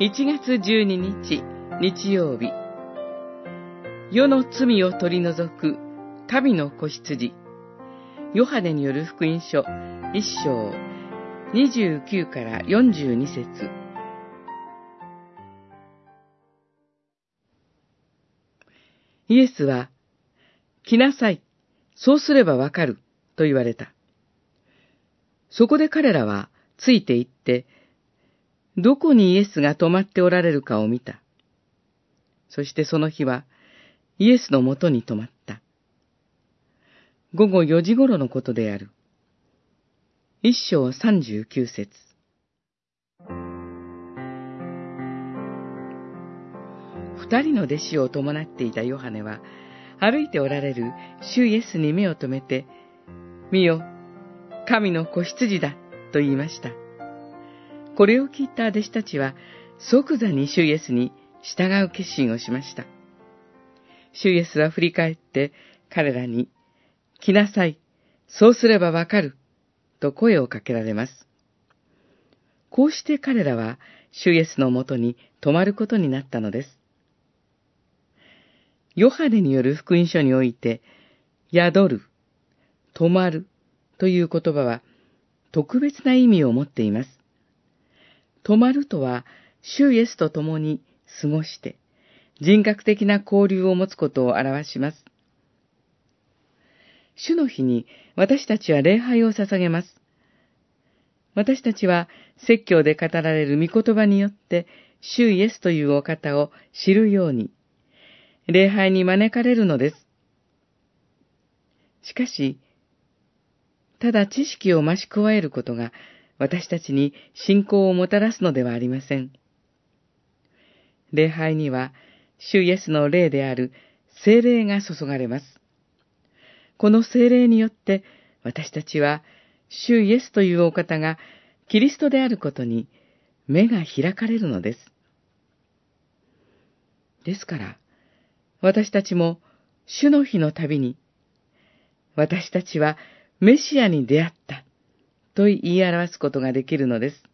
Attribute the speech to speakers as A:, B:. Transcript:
A: 1月12日日曜日世の罪を取り除く神の子羊。ヨハネによる福音書1章29から42節。イエスは、来なさい、そうすればわかる、と言われた。そこで彼らはついて行って、どこにイエスが泊まっておられるかを見た。そしてその日は、イエスのもとに泊まった。午後四時頃のことである。一章三十九節。二人の弟子を伴っていたヨハネは、歩いておられる主イエスに目を留めて、見よ、神の子羊だ、と言いました。これを聞いた弟子たちは、即座に主イエスに従う決心をしました。主イエスは振り返って彼らに、来なさい、そうすればわかる、と声をかけられます。こうして彼らは主イエスのもとに泊まることになったのです。ヨハネによる福音書において、宿る、泊まるという言葉は特別な意味を持っています。泊まるとは、主イエスと共に過ごして、人格的な交流を持つことを表します。主の日に私たちは礼拝を捧げます。私たちは説教で語られる御言葉によって、主イエスというお方を知るように、礼拝に招かれるのです。しかし、ただ知識を増し加えることが私たちに信仰をもたらすのではありません。礼拝には、主イエスの霊である精霊が注がれます。この精霊によって、私たちは、主イエスというお方がキリストであることに目が開かれるのです。ですから、私たちも主の日のたびに、私たちはメシアに出会ったと言い表すことができるのです。